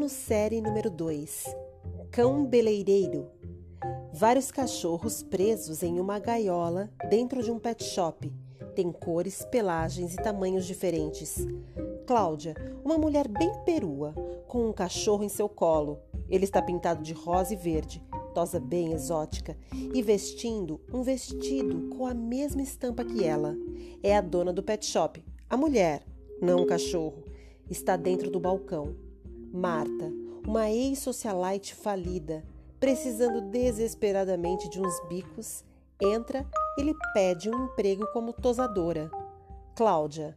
Nanosérie número 2 Cão Beleireiro Vários cachorros presos em uma gaiola dentro de um pet shop. Tem cores, pelagens e tamanhos diferentes. Cláudia, uma mulher bem perua, com um cachorro em seu colo. Ele está pintado de rosa e verde, tosa bem exótica, e vestindo um vestido com a mesma estampa que ela. É a dona do pet shop, a mulher, não o cachorro. Está dentro do balcão. Marta, uma ex-socialite falida, precisando desesperadamente de uns bicos, entra e lhe pede um emprego como tosadora. Cláudia.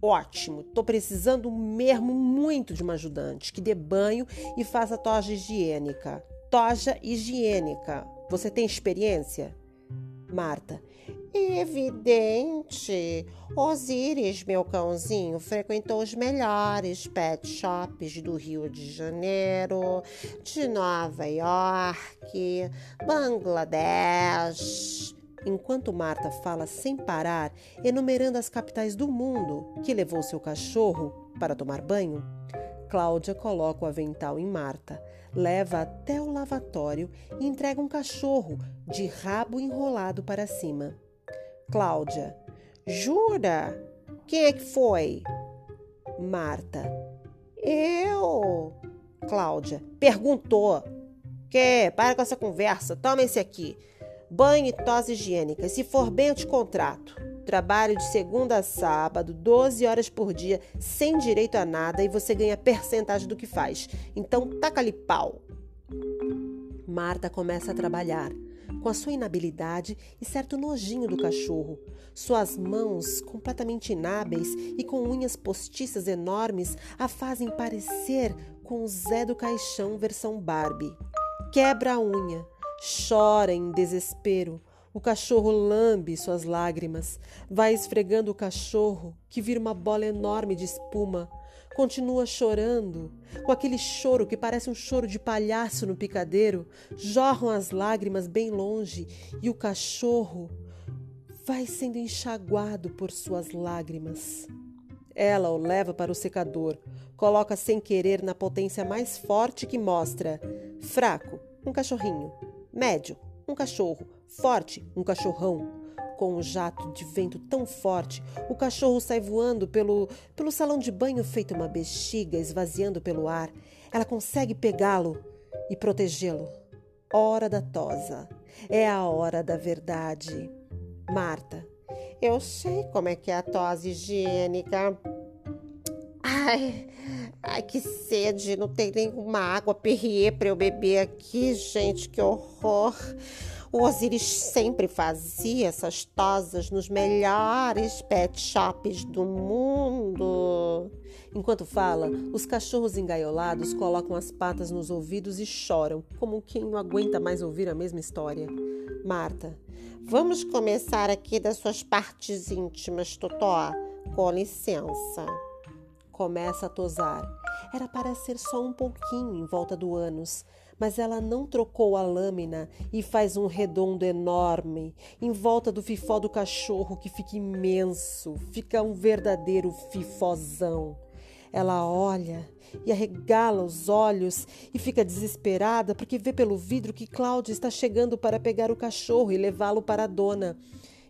Ótimo, tô precisando mesmo muito de uma ajudante que dê banho e faça toja higiênica. Toja higiênica. Você tem experiência? Marta. Evidente. Osíris, meu cãozinho, frequentou os melhores pet shops do Rio de Janeiro, de Nova York, Bangladesh. Enquanto Marta fala sem parar, enumerando as capitais do mundo que levou seu cachorro para tomar banho, Cláudia coloca o avental em Marta, leva até o lavatório e entrega um cachorro de rabo enrolado para cima. Cláudia. Jura? Quem é que foi? Marta. Eu. Cláudia. Perguntou. Que? Para com essa conversa. Toma esse aqui. Banho e tosse higiênica. Se for bem, eu te contrato. Trabalho de segunda a sábado, 12 horas por dia, sem direito a nada e você ganha percentagem do que faz. Então, taca-lhe pau. Marta começa a trabalhar com a sua inabilidade e certo nojinho do cachorro. Suas mãos, completamente inábeis e com unhas postiças enormes, a fazem parecer com o Zé do Caixão versão Barbie. Quebra a unha, chora em desespero. O cachorro lambe suas lágrimas, vai esfregando o cachorro, que vira uma bola enorme de espuma. Continua chorando, com aquele choro que parece um choro de palhaço no picadeiro, jorram as lágrimas bem longe e o cachorro vai sendo enxaguado por suas lágrimas. Ela o leva para o secador, coloca sem querer na potência mais forte que mostra: fraco, um cachorrinho, médio, um cachorro, forte, um cachorrão. Com um jato de vento tão forte, o cachorro sai voando pelo, pelo salão de banho feito uma bexiga, esvaziando pelo ar. Ela consegue pegá-lo e protegê-lo. Hora da tosa. É a hora da verdade. Marta. Eu sei como é que é a tosse higiênica. Ai, ai, que sede. Não tem nenhuma água Perrier para eu beber aqui, gente. Que horror. O Osiris sempre fazia essas tosas nos melhores pet shops do mundo. Enquanto fala, os cachorros engaiolados colocam as patas nos ouvidos e choram, como quem não aguenta mais ouvir a mesma história. Marta, vamos começar aqui das suas partes íntimas, Totó. Com licença. Começa a tosar. Era para ser só um pouquinho em volta do ânus, mas ela não trocou a lâmina e faz um redondo enorme em volta do fifó do cachorro que fica imenso, fica um verdadeiro fifozão. Ela olha e arregala os olhos e fica desesperada porque vê pelo vidro que Cláudia está chegando para pegar o cachorro e levá-lo para a dona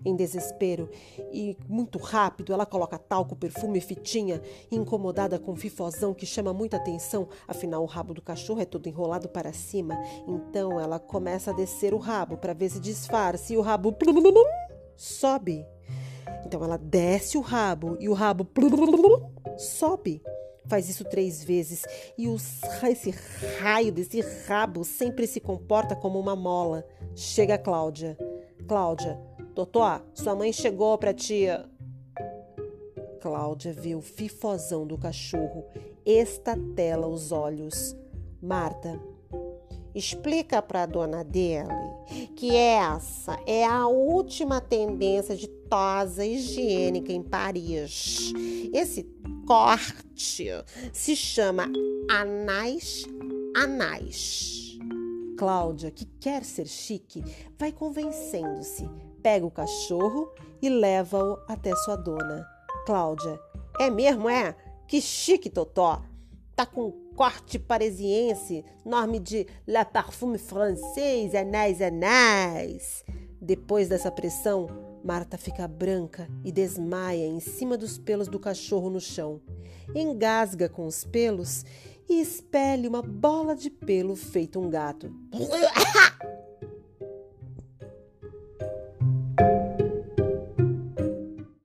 em desespero e muito rápido ela coloca talco, perfume fitinha, incomodada com o fifozão que chama muita atenção, afinal o rabo do cachorro é todo enrolado para cima. Então ela começa a descer o rabo para ver se disfarça e o rabo sobe. Então ela desce o rabo e o rabo sobe. Faz isso três vezes e os, esse raio desse rabo sempre se comporta como uma mola. Chega a Cláudia. Cláudia, Totó, sua mãe chegou pra tia. Cláudia vê o fifozão do cachorro, estatela os olhos. Marta, explica pra dona dele que essa é a última tendência de tosa higiênica em Paris. Esse corte se chama anais anais. Cláudia, que quer ser chique, vai convencendo-se pega o cachorro e leva-o até sua dona. Cláudia, é mesmo, é? Que chique, Totó! Tá com corte parisiense, nome de La Parfume Francês, Anais Anais. Depois dessa pressão, Marta fica branca e desmaia em cima dos pelos do cachorro no chão. Engasga com os pelos e expele uma bola de pelo feito um gato.